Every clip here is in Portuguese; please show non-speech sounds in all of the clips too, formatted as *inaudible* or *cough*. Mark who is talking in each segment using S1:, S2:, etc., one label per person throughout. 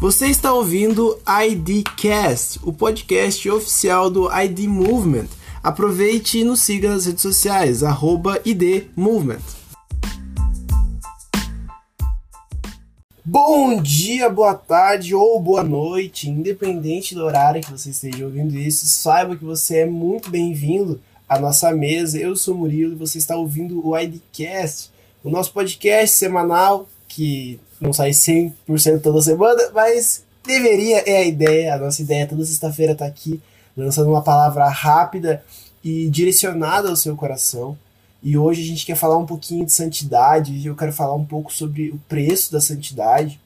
S1: Você está ouvindo IDcast, o podcast oficial do ID Movement. Aproveite e nos siga nas redes sociais, arroba ID Movement. Bom dia, boa tarde ou boa noite, independente do horário que você esteja ouvindo isso, saiba que você é muito bem-vindo à nossa mesa. Eu sou Murilo e você está ouvindo o IDcast, o nosso podcast semanal que não sai 100% toda semana, mas deveria, é a ideia. A nossa ideia toda sexta-feira tá aqui, lançando uma palavra rápida e direcionada ao seu coração. E hoje a gente quer falar um pouquinho de santidade, eu quero falar um pouco sobre o preço da santidade.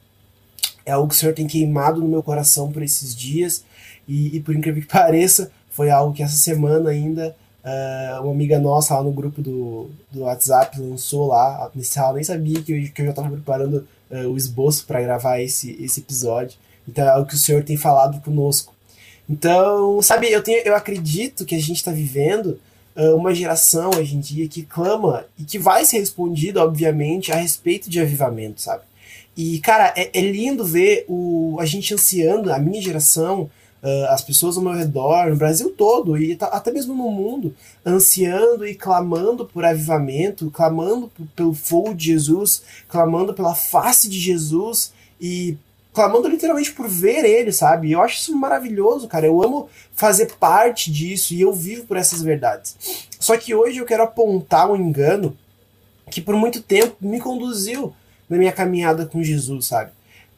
S1: É algo que o Senhor tem queimado no meu coração por esses dias, e, e por incrível que *laughs* pareça, foi algo que essa semana ainda uh, uma amiga nossa lá no grupo do, do WhatsApp lançou lá. Ela nem sabia que eu, que eu já estava preparando uh, o esboço para gravar esse, esse episódio. Então é algo que o Senhor tem falado conosco. Então, sabe, eu, tenho, eu acredito que a gente está vivendo uh, uma geração hoje em dia que clama e que vai ser respondido, obviamente, a respeito de avivamento, sabe? E, cara, é, é lindo ver o, a gente ansiando, a minha geração, uh, as pessoas ao meu redor, no Brasil todo e até mesmo no mundo, ansiando e clamando por avivamento, clamando pelo fogo de Jesus, clamando pela face de Jesus e clamando literalmente por ver ele, sabe? Eu acho isso maravilhoso, cara. Eu amo fazer parte disso e eu vivo por essas verdades. Só que hoje eu quero apontar um engano que por muito tempo me conduziu na minha caminhada com Jesus, sabe?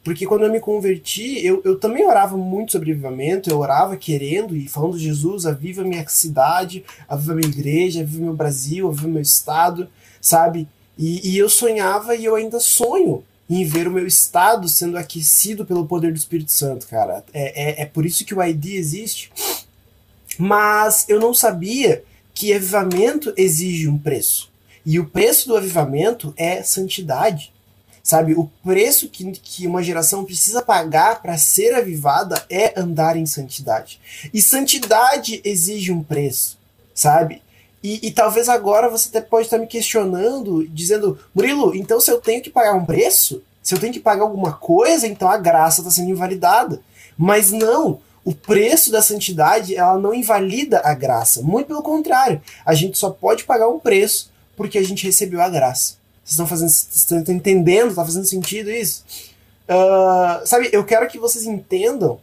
S1: Porque quando eu me converti, eu, eu também orava muito sobre avivamento, eu orava querendo e falando, Jesus, aviva minha cidade, aviva minha igreja, aviva meu Brasil, aviva meu estado, sabe? E, e eu sonhava e eu ainda sonho em ver o meu estado sendo aquecido pelo poder do Espírito Santo, cara. É, é, é por isso que o ID existe. Mas eu não sabia que avivamento exige um preço. E o preço do avivamento é santidade. Sabe, o preço que, que uma geração precisa pagar para ser avivada é andar em santidade. E santidade exige um preço, sabe? E, e talvez agora você até pode estar me questionando, dizendo, Murilo, então se eu tenho que pagar um preço, se eu tenho que pagar alguma coisa, então a graça está sendo invalidada. Mas não, o preço da santidade ela não invalida a graça. Muito pelo contrário, a gente só pode pagar um preço porque a gente recebeu a graça. Vocês estão fazendo, estão entendendo? Está fazendo sentido isso? Uh, sabe, eu quero que vocês entendam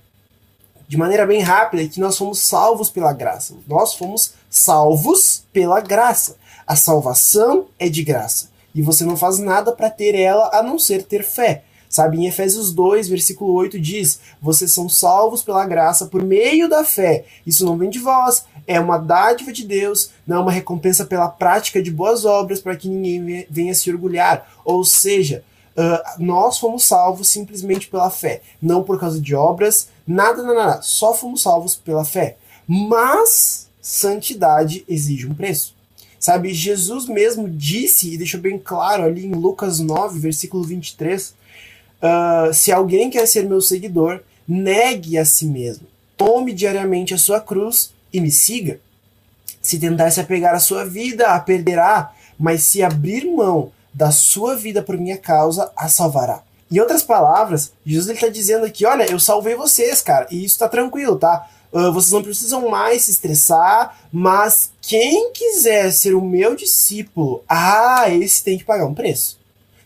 S1: de maneira bem rápida que nós fomos salvos pela graça. Nós fomos salvos pela graça. A salvação é de graça. E você não faz nada para ter ela a não ser ter fé. Sabe, em Efésios 2, versículo 8 diz: Vocês são salvos pela graça por meio da fé. Isso não vem de vós, é uma dádiva de Deus, não é uma recompensa pela prática de boas obras para que ninguém venha se orgulhar. Ou seja, uh, nós fomos salvos simplesmente pela fé, não por causa de obras, nada, nada, nada. Só fomos salvos pela fé. Mas santidade exige um preço. Sabe, Jesus mesmo disse e deixou bem claro ali em Lucas 9, versículo 23, Uh, se alguém quer ser meu seguidor, negue a si mesmo. Tome diariamente a sua cruz e me siga. Se tentar se apegar à sua vida, a perderá, mas se abrir mão da sua vida por minha causa, a salvará. Em outras palavras, Jesus está dizendo aqui: olha, eu salvei vocês, cara, e isso está tranquilo, tá? Uh, vocês não precisam mais se estressar, mas quem quiser ser o meu discípulo, ah, esse tem que pagar um preço.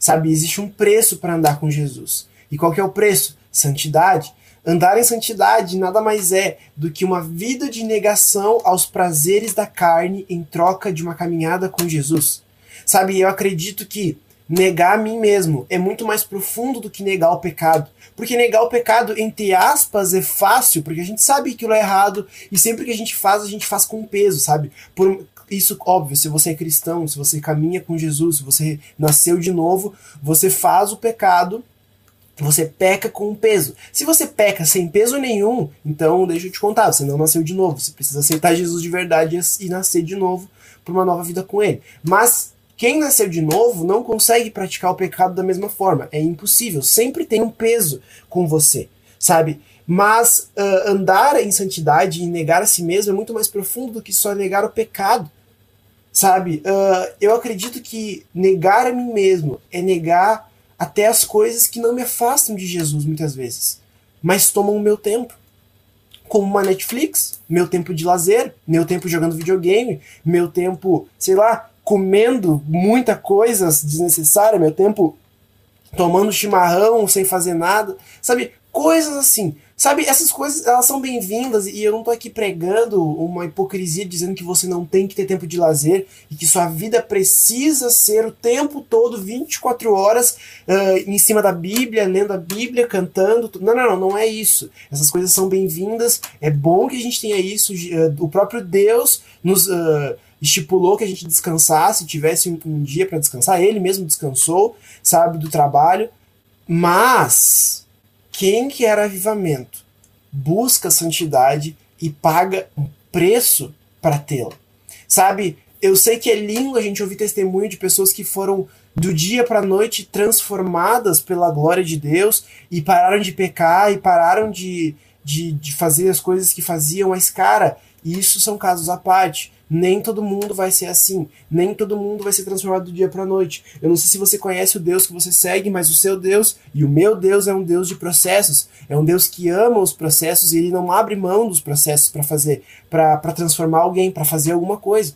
S1: Sabe, existe um preço para andar com Jesus. E qual que é o preço? Santidade. Andar em santidade nada mais é do que uma vida de negação aos prazeres da carne em troca de uma caminhada com Jesus. Sabe, eu acredito que negar a mim mesmo é muito mais profundo do que negar o pecado. Porque negar o pecado, entre aspas, é fácil, porque a gente sabe que aquilo é errado e sempre que a gente faz, a gente faz com peso, sabe? Por, isso, óbvio, se você é cristão, se você caminha com Jesus, se você nasceu de novo, você faz o pecado, você peca com peso. Se você peca sem peso nenhum, então deixa eu te contar, você não nasceu de novo. Você precisa aceitar Jesus de verdade e nascer de novo para uma nova vida com Ele. Mas quem nasceu de novo não consegue praticar o pecado da mesma forma. É impossível. Sempre tem um peso com você, sabe? Mas uh, andar em santidade e negar a si mesmo é muito mais profundo do que só negar o pecado. Sabe? Uh, eu acredito que negar a mim mesmo é negar até as coisas que não me afastam de Jesus muitas vezes. mas tomam o meu tempo. Como uma Netflix, meu tempo de lazer, meu tempo jogando videogame, meu tempo, sei lá, comendo muita coisa desnecessária, meu tempo tomando chimarrão sem fazer nada, sabe? Coisas assim. Sabe, essas coisas, elas são bem-vindas e eu não tô aqui pregando uma hipocrisia dizendo que você não tem que ter tempo de lazer e que sua vida precisa ser o tempo todo, 24 horas, uh, em cima da Bíblia, lendo a Bíblia, cantando. Não, não, não, não é isso. Essas coisas são bem-vindas, é bom que a gente tenha isso. Uh, o próprio Deus nos. Uh, estipulou que a gente descansasse, tivesse um, um dia para descansar, ele mesmo descansou, sabe, do trabalho, mas quem quer avivamento busca santidade e paga um preço para tê-la. Sabe, eu sei que é lindo a gente ouvir testemunho de pessoas que foram do dia para a noite transformadas pela glória de Deus e pararam de pecar e pararam de, de, de fazer as coisas que faziam, mas cara, isso são casos à parte. Nem todo mundo vai ser assim. Nem todo mundo vai ser transformado do dia para noite. Eu não sei se você conhece o Deus que você segue, mas o seu Deus e o meu Deus é um Deus de processos. É um Deus que ama os processos e ele não abre mão dos processos para fazer, para transformar alguém, para fazer alguma coisa.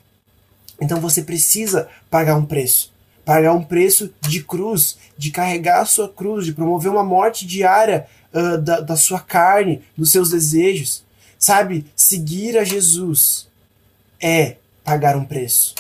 S1: Então você precisa pagar um preço. Pagar um preço de cruz, de carregar a sua cruz, de promover uma morte diária uh, da, da sua carne, dos seus desejos. Sabe? Seguir a Jesus é pagar um preço.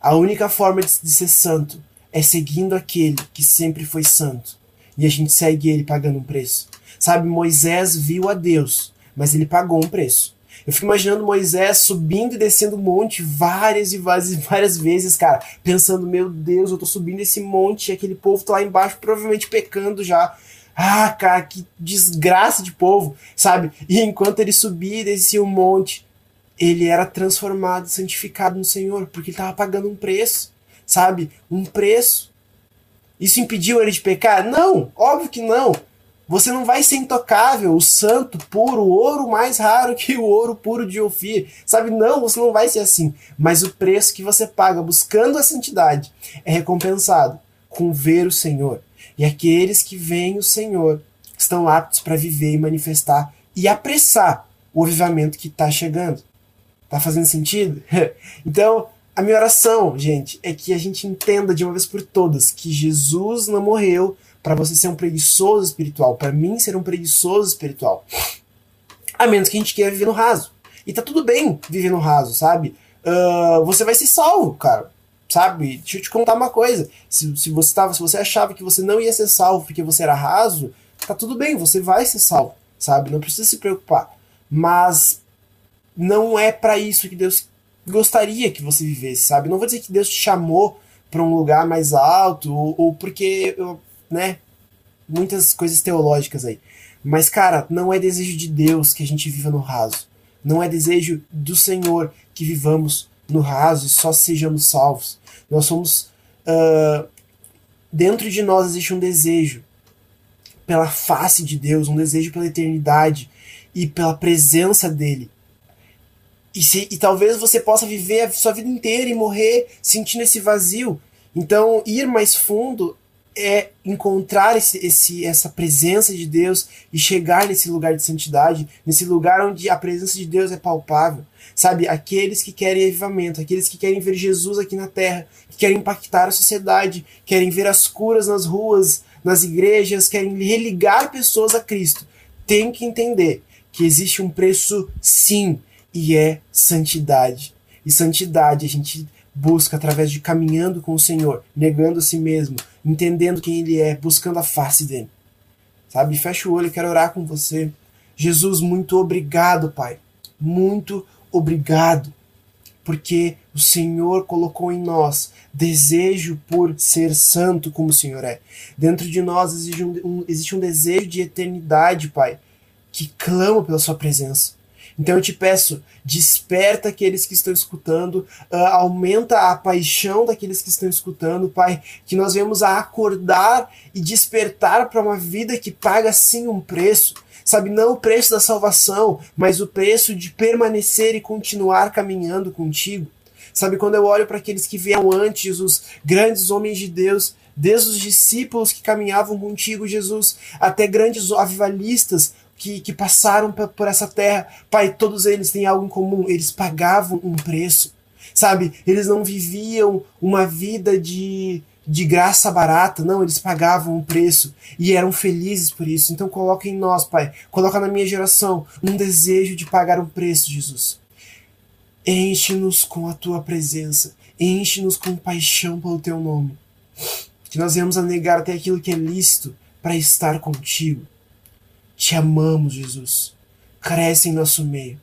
S1: A única forma de, de ser santo é seguindo aquele que sempre foi santo. E a gente segue ele pagando um preço. Sabe, Moisés viu a Deus, mas ele pagou um preço. Eu fico imaginando Moisés subindo e descendo o monte várias e várias várias vezes, cara, pensando, meu Deus, eu tô subindo esse monte e aquele povo tá lá embaixo provavelmente pecando já. Ah, cara, que desgraça de povo, sabe? E enquanto ele subia e descia o monte, ele era transformado, santificado no Senhor, porque ele estava pagando um preço, sabe? Um preço. Isso impediu ele de pecar? Não, óbvio que não. Você não vai ser intocável, o santo, puro, o ouro mais raro que o ouro puro de Ofir. Sabe? Não, você não vai ser assim. Mas o preço que você paga buscando a santidade é recompensado com ver o Senhor. E aqueles que veem o Senhor estão aptos para viver e manifestar e apressar o avivamento que está chegando. Tá fazendo sentido? *laughs* então, a minha oração, gente, é que a gente entenda de uma vez por todas que Jesus não morreu para você ser um preguiçoso espiritual, para mim ser um preguiçoso espiritual. A menos que a gente queira viver no raso. E tá tudo bem viver no raso, sabe? Uh, você vai ser salvo, cara. Sabe? Deixa eu te contar uma coisa. Se, se, você tava, se você achava que você não ia ser salvo porque você era raso, tá tudo bem, você vai ser salvo, sabe? Não precisa se preocupar. Mas não é para isso que Deus gostaria que você vivesse, sabe? Não vou dizer que Deus te chamou para um lugar mais alto ou, ou porque, né, muitas coisas teológicas aí. Mas cara, não é desejo de Deus que a gente viva no raso. Não é desejo do Senhor que vivamos no raso e só sejamos salvos. Nós somos uh, dentro de nós existe um desejo pela face de Deus, um desejo pela eternidade e pela presença dele. E, se, e talvez você possa viver a sua vida inteira e morrer sentindo esse vazio. Então, ir mais fundo é encontrar esse, esse, essa presença de Deus e chegar nesse lugar de santidade, nesse lugar onde a presença de Deus é palpável. Sabe, aqueles que querem avivamento, aqueles que querem ver Jesus aqui na terra, que querem impactar a sociedade, querem ver as curas nas ruas, nas igrejas, querem religar pessoas a Cristo, tem que entender que existe um preço, sim, e é santidade. E santidade a gente busca através de caminhando com o Senhor, negando a si mesmo, entendendo quem Ele é, buscando a face dele. Sabe? Fecha o olho, quero orar com você. Jesus, muito obrigado, Pai. Muito obrigado. Porque o Senhor colocou em nós desejo por ser santo como o Senhor é. Dentro de nós existe um, um, existe um desejo de eternidade, Pai, que clama pela Sua presença. Então eu te peço, desperta aqueles que estão escutando, uh, aumenta a paixão daqueles que estão escutando, Pai, que nós venhamos a acordar e despertar para uma vida que paga sim um preço. Sabe, não o preço da salvação, mas o preço de permanecer e continuar caminhando contigo. Sabe, quando eu olho para aqueles que vieram antes, os grandes homens de Deus, desde os discípulos que caminhavam contigo, Jesus, até grandes avivalistas que, que passaram por essa terra, Pai, todos eles têm algo em comum, eles pagavam um preço, sabe? Eles não viviam uma vida de, de graça barata, não, eles pagavam um preço e eram felizes por isso. Então coloca em nós, Pai, coloca na minha geração um desejo de pagar um preço, Jesus. Enche-nos com a tua presença, enche-nos com paixão pelo teu nome. Que nós venhamos a negar até aquilo que é lícito para estar contigo. Te amamos, Jesus. Cresce em nosso meio.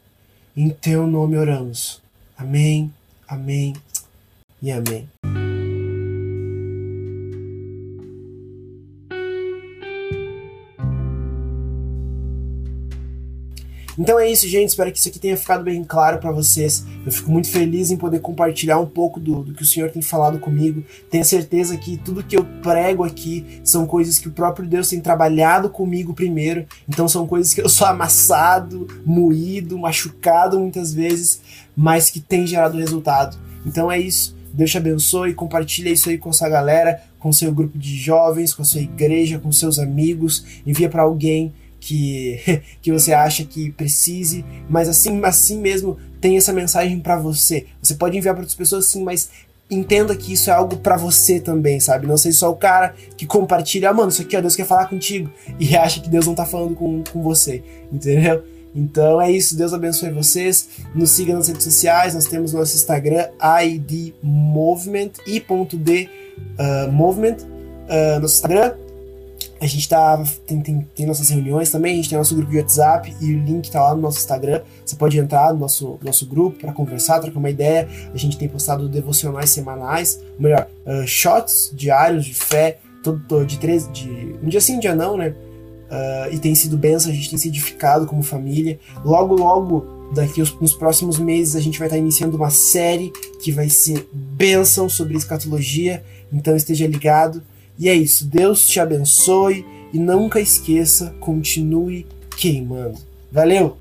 S1: Em teu nome oramos. Amém, amém e amém. Então é isso, gente. Espero que isso aqui tenha ficado bem claro para vocês. Eu fico muito feliz em poder compartilhar um pouco do, do, que o Senhor tem falado comigo. Tenho certeza que tudo que eu prego aqui são coisas que o próprio Deus tem trabalhado comigo primeiro. Então são coisas que eu sou amassado, moído, machucado muitas vezes, mas que tem gerado resultado. Então é isso. Deus te abençoe, compartilha isso aí com sua galera, com seu grupo de jovens, com a sua igreja, com seus amigos, envia para alguém que, *laughs* que você acha que precise, mas assim, assim mesmo tem essa mensagem para você. Você pode enviar para outras pessoas sim, mas entenda que isso é algo para você também, sabe? Não seja só o cara que compartilha, ah, mano, isso aqui, ó, Deus quer falar contigo, *laughs* e acha que Deus não tá falando com, com você, entendeu? Então é isso, Deus abençoe vocês. Nos siga nas redes sociais, nós temos nosso Instagram, ID Movement, uh, Movement, uh, nosso Instagram. A gente tá. Tem, tem, tem, nossas reuniões também, a gente tem nosso grupo de WhatsApp e o link tá lá no nosso Instagram. Você pode entrar no nosso, nosso grupo para conversar, trocar uma ideia. A gente tem postado devocionais semanais, ou melhor, uh, shots diários de fé, todo, todo de três. De, um dia sim, um dia não, né? Uh, e tem sido benção, a gente tem se edificado como família. Logo, logo, daqui nos próximos meses, a gente vai estar iniciando uma série que vai ser bênção sobre escatologia. Então esteja ligado. E é isso. Deus te abençoe e nunca esqueça, continue queimando. Valeu!